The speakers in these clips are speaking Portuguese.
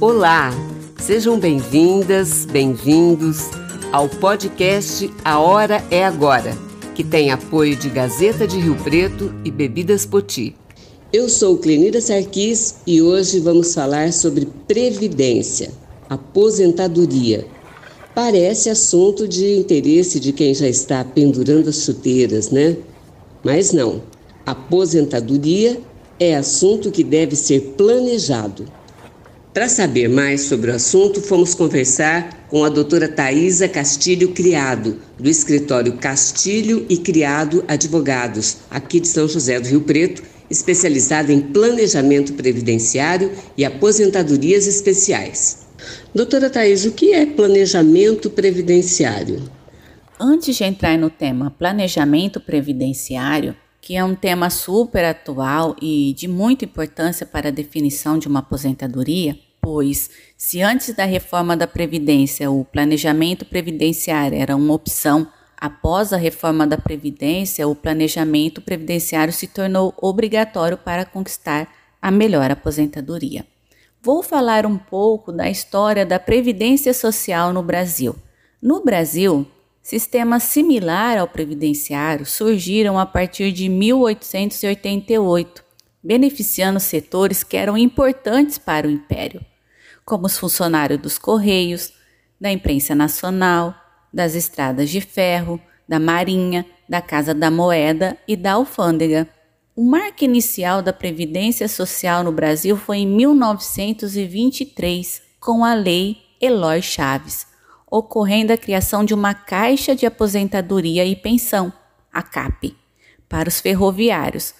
Olá, sejam bem-vindas, bem-vindos ao podcast A Hora é Agora, que tem apoio de Gazeta de Rio Preto e Bebidas Poti. Eu sou Clenida Sarquis e hoje vamos falar sobre previdência, aposentadoria. Parece assunto de interesse de quem já está pendurando as chuteiras, né? Mas não. Aposentadoria é assunto que deve ser planejado. Para saber mais sobre o assunto, fomos conversar com a doutora Thaisa Castilho Criado, do escritório Castilho e Criado Advogados, aqui de São José do Rio Preto, especializada em planejamento previdenciário e aposentadorias especiais. Doutora Thais, o que é planejamento previdenciário? Antes de entrar no tema planejamento previdenciário, que é um tema super atual e de muita importância para a definição de uma aposentadoria, pois, se antes da reforma da Previdência o planejamento previdenciário era uma opção, após a reforma da Previdência o planejamento previdenciário se tornou obrigatório para conquistar a melhor aposentadoria. Vou falar um pouco da história da Previdência Social no Brasil. No Brasil, sistemas similar ao previdenciário surgiram a partir de 1888, beneficiando setores que eram importantes para o império como os funcionários dos Correios, da imprensa nacional, das estradas de ferro, da Marinha, da Casa da Moeda e da Alfândega. O marco inicial da Previdência Social no Brasil foi em 1923, com a Lei Eloy Chaves, ocorrendo a criação de uma Caixa de Aposentadoria e Pensão, a CAP, para os ferroviários,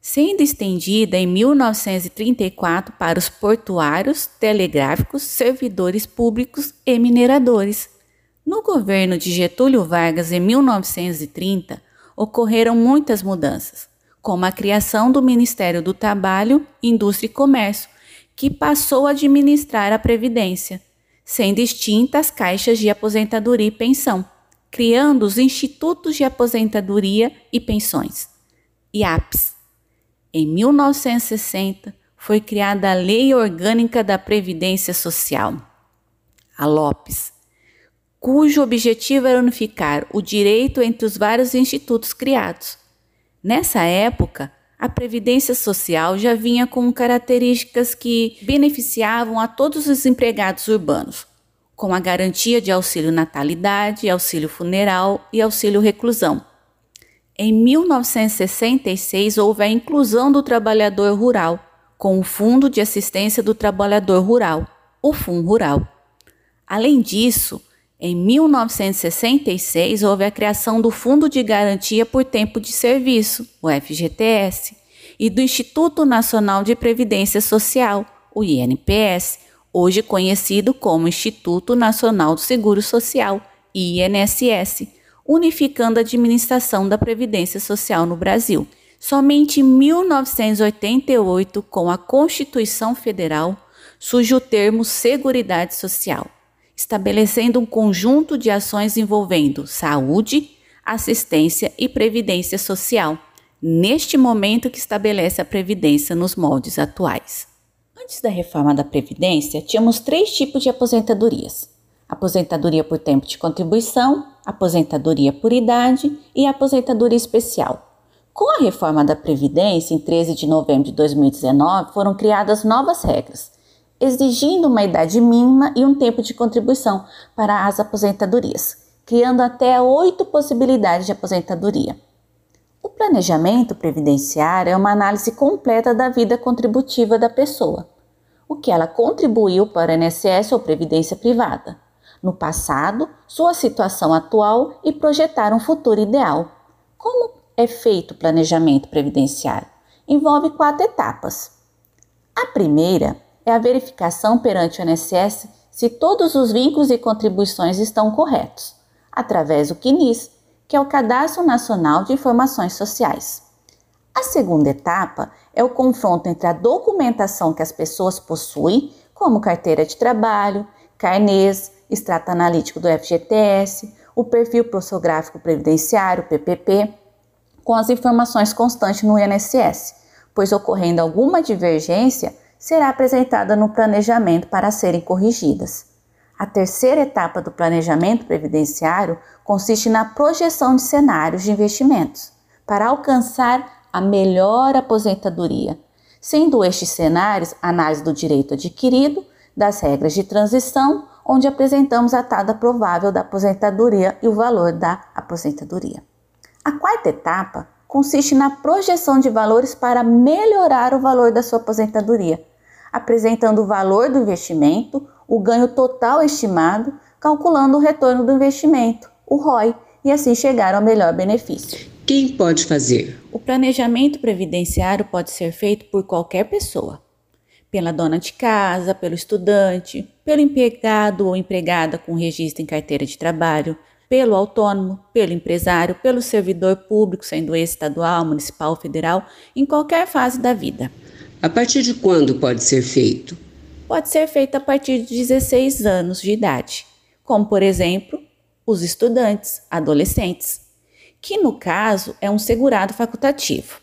sendo estendida em 1934 para os portuários, telegráficos, servidores públicos e mineradores. No governo de Getúlio Vargas, em 1930, ocorreram muitas mudanças, como a criação do Ministério do Trabalho, Indústria e Comércio, que passou a administrar a Previdência, sendo extintas as caixas de aposentadoria e pensão, criando os Institutos de Aposentadoria e Pensões, IAPs em 1960, foi criada a Lei Orgânica da Previdência Social, a LOPES, cujo objetivo era unificar o direito entre os vários institutos criados. Nessa época, a Previdência Social já vinha com características que beneficiavam a todos os empregados urbanos, com a garantia de auxílio natalidade, auxílio funeral e auxílio reclusão em 1966, houve a inclusão do trabalhador rural com o Fundo de Assistência do Trabalhador Rural, o FUN Rural. Além disso, em 1966, houve a criação do Fundo de Garantia por Tempo de Serviço, o FGTS, e do Instituto Nacional de Previdência Social, o INPS, hoje conhecido como Instituto Nacional do Seguro Social, INSS unificando a administração da Previdência Social no Brasil. Somente em 1988, com a Constituição Federal, surge o termo Seguridade Social, estabelecendo um conjunto de ações envolvendo saúde, assistência e previdência social, neste momento que estabelece a Previdência nos moldes atuais. Antes da reforma da Previdência, tínhamos três tipos de aposentadorias: aposentadoria por tempo de contribuição, aposentadoria por idade e aposentadoria especial. Com a reforma da Previdência, em 13 de novembro de 2019, foram criadas novas regras, exigindo uma idade mínima e um tempo de contribuição para as aposentadorias, criando até oito possibilidades de aposentadoria. O planejamento previdenciário é uma análise completa da vida contributiva da pessoa, o que ela contribuiu para o INSS ou previdência privada no passado, sua situação atual e projetar um futuro ideal. Como é feito o planejamento previdenciário? Envolve quatro etapas. A primeira é a verificação perante o INSS se todos os vínculos e contribuições estão corretos, através do CNIS, que é o Cadastro Nacional de Informações Sociais. A segunda etapa é o confronto entre a documentação que as pessoas possuem, como carteira de trabalho, carnês, extrato analítico do FGTS, o perfil prossográfico previdenciário, PPP, com as informações constantes no INSS, pois ocorrendo alguma divergência, será apresentada no planejamento para serem corrigidas. A terceira etapa do planejamento previdenciário consiste na projeção de cenários de investimentos para alcançar a melhor aposentadoria, sendo estes cenários análise do direito adquirido, das regras de transição, onde apresentamos a tada provável da aposentadoria e o valor da aposentadoria. A quarta etapa consiste na projeção de valores para melhorar o valor da sua aposentadoria, apresentando o valor do investimento, o ganho total estimado, calculando o retorno do investimento, o ROI, e assim chegar ao melhor benefício. Quem pode fazer? O planejamento previdenciário pode ser feito por qualquer pessoa. Pela dona de casa, pelo estudante, pelo empregado ou empregada com registro em carteira de trabalho, pelo autônomo, pelo empresário, pelo servidor público, sendo estadual, municipal, federal, em qualquer fase da vida. A partir de quando pode ser feito? Pode ser feito a partir de 16 anos de idade, como por exemplo, os estudantes, adolescentes que no caso é um segurado facultativo,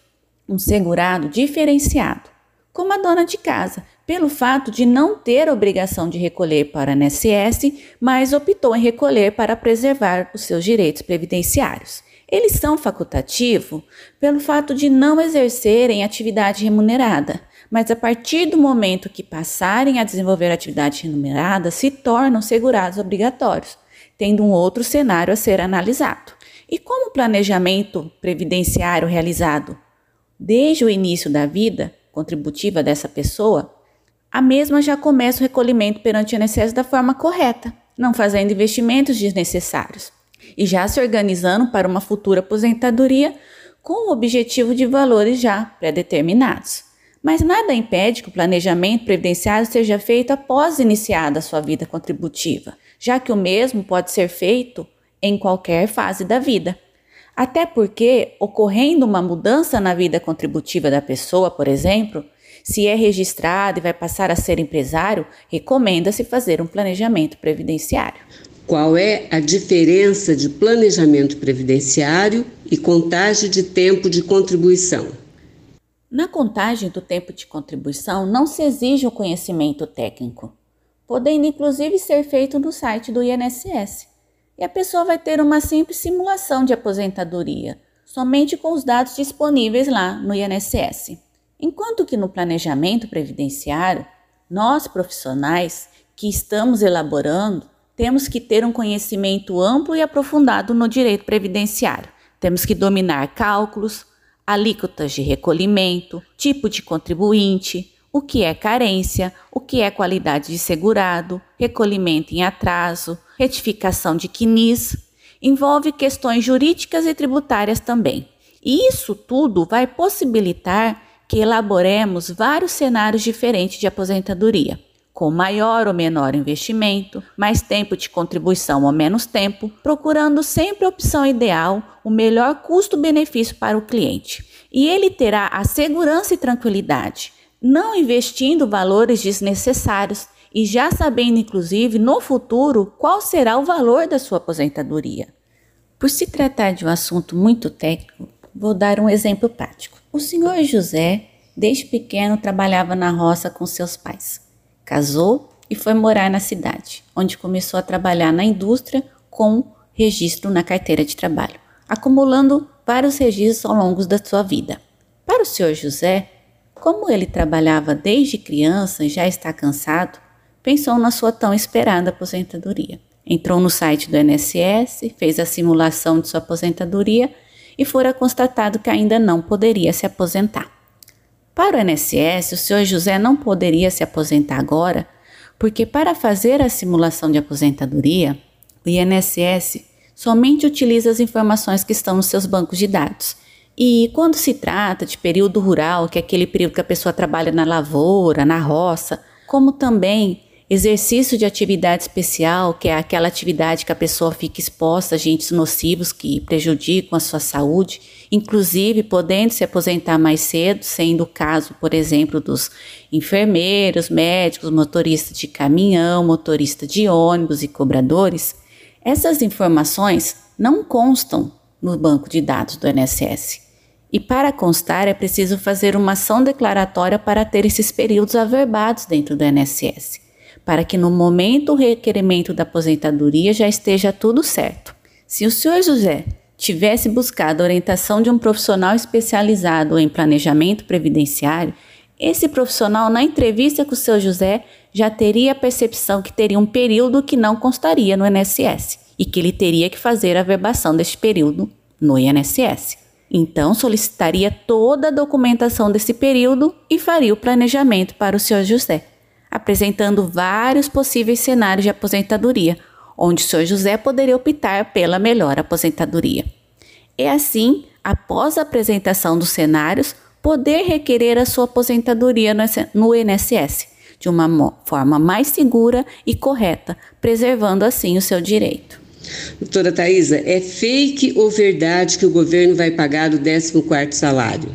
um segurado diferenciado, como a dona de casa, pelo fato de não ter obrigação de recolher para a NSS, mas optou em recolher para preservar os seus direitos previdenciários. Eles são facultativos pelo fato de não exercerem atividade remunerada, mas a partir do momento que passarem a desenvolver atividade remunerada, se tornam segurados obrigatórios, tendo um outro cenário a ser analisado. E como o planejamento previdenciário realizado desde o início da vida contributiva dessa pessoa, a mesma já começa o recolhimento perante o INSS da forma correta, não fazendo investimentos desnecessários e já se organizando para uma futura aposentadoria com o objetivo de valores já pré-determinados. Mas nada impede que o planejamento previdenciário seja feito após iniciada a sua vida contributiva, já que o mesmo pode ser feito em qualquer fase da vida. Até porque, ocorrendo uma mudança na vida contributiva da pessoa, por exemplo, se é registrado e vai passar a ser empresário, recomenda-se fazer um planejamento previdenciário. Qual é a diferença de planejamento previdenciário e contagem de tempo de contribuição? Na contagem do tempo de contribuição não se exige o conhecimento técnico, podendo inclusive ser feito no site do INSS e a pessoa vai ter uma simples simulação de aposentadoria, somente com os dados disponíveis lá no INSS. Enquanto que no planejamento previdenciário, nós profissionais que estamos elaborando temos que ter um conhecimento amplo e aprofundado no direito previdenciário. Temos que dominar cálculos, alíquotas de recolhimento, tipo de contribuinte, o que é carência, o que é qualidade de segurado, recolhimento em atraso, retificação de CNIS, envolve questões jurídicas e tributárias também. E isso tudo vai possibilitar que elaboremos vários cenários diferentes de aposentadoria, com maior ou menor investimento, mais tempo de contribuição ou menos tempo, procurando sempre a opção ideal, o melhor custo-benefício para o cliente. E ele terá a segurança e tranquilidade, não investindo valores desnecessários e já sabendo, inclusive, no futuro, qual será o valor da sua aposentadoria. Por se tratar de um assunto muito técnico, vou dar um exemplo prático. O senhor José, desde pequeno, trabalhava na roça com seus pais. Casou e foi morar na cidade, onde começou a trabalhar na indústria com registro na carteira de trabalho, acumulando vários registros ao longo da sua vida. Para o senhor José, como ele trabalhava desde criança e já está cansado, pensou na sua tão esperada aposentadoria. Entrou no site do INSS, fez a simulação de sua aposentadoria e fora constatado que ainda não poderia se aposentar. Para o INSS, o senhor José não poderia se aposentar agora, porque para fazer a simulação de aposentadoria, o INSS somente utiliza as informações que estão nos seus bancos de dados. E quando se trata de período rural, que é aquele período que a pessoa trabalha na lavoura, na roça, como também Exercício de atividade especial, que é aquela atividade que a pessoa fica exposta a agentes nocivos que prejudicam a sua saúde, inclusive podendo se aposentar mais cedo, sendo o caso, por exemplo, dos enfermeiros, médicos, motoristas de caminhão, motorista de ônibus e cobradores. Essas informações não constam no banco de dados do INSS. E para constar, é preciso fazer uma ação declaratória para ter esses períodos averbados dentro do INSS, para que no momento do requerimento da aposentadoria já esteja tudo certo. Se o senhor José tivesse buscado a orientação de um profissional especializado em planejamento previdenciário, esse profissional, na entrevista com o seu José, já teria a percepção que teria um período que não constaria no INSS e que ele teria que fazer a verbação deste período no INSS. Então, solicitaria toda a documentação desse período e faria o planejamento para o senhor José, apresentando vários possíveis cenários de aposentadoria, onde o senhor José poderia optar pela melhor aposentadoria. É assim, após a apresentação dos cenários, poder requerer a sua aposentadoria no INSS de uma forma mais segura e correta, preservando assim o seu direito. Doutora Thaisa, é fake ou verdade que o governo vai pagar o 14º salário?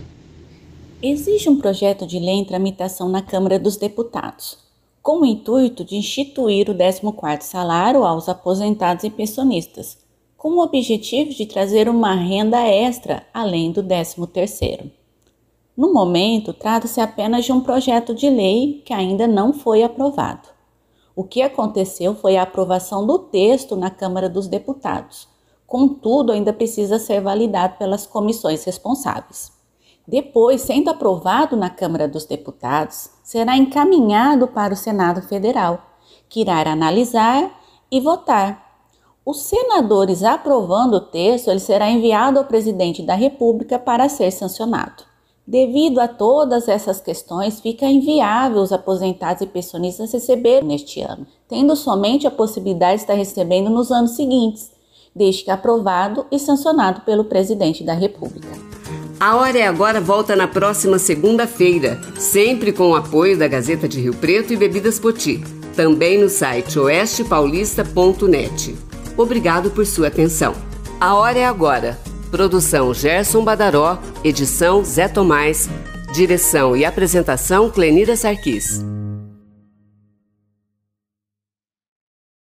Existe um projeto de lei em tramitação na Câmara dos Deputados, com o intuito de instituir o 14º salário aos aposentados e pensionistas, com o objetivo de trazer uma renda extra além do 13º. No momento, trata-se apenas de um projeto de lei que ainda não foi aprovado. O que aconteceu foi a aprovação do texto na Câmara dos Deputados. Contudo, ainda precisa ser validado pelas comissões responsáveis. Depois, sendo aprovado na Câmara dos Deputados, será encaminhado para o Senado Federal, que irá analisar e votar. Os senadores aprovando o texto, ele será enviado ao presidente da República para ser sancionado. Devido a todas essas questões, fica inviável os aposentados e pensionistas receberem neste ano, tendo somente a possibilidade de estar recebendo nos anos seguintes, desde que aprovado e sancionado pelo presidente da República. A Hora é Agora volta na próxima segunda-feira, sempre com o apoio da Gazeta de Rio Preto e Bebidas Poti, também no site oestepaulista.net. Obrigado por sua atenção. A Hora é Agora Produção Gerson Badaró, edição Zé Tomás, direção e apresentação Clenira Sarquis.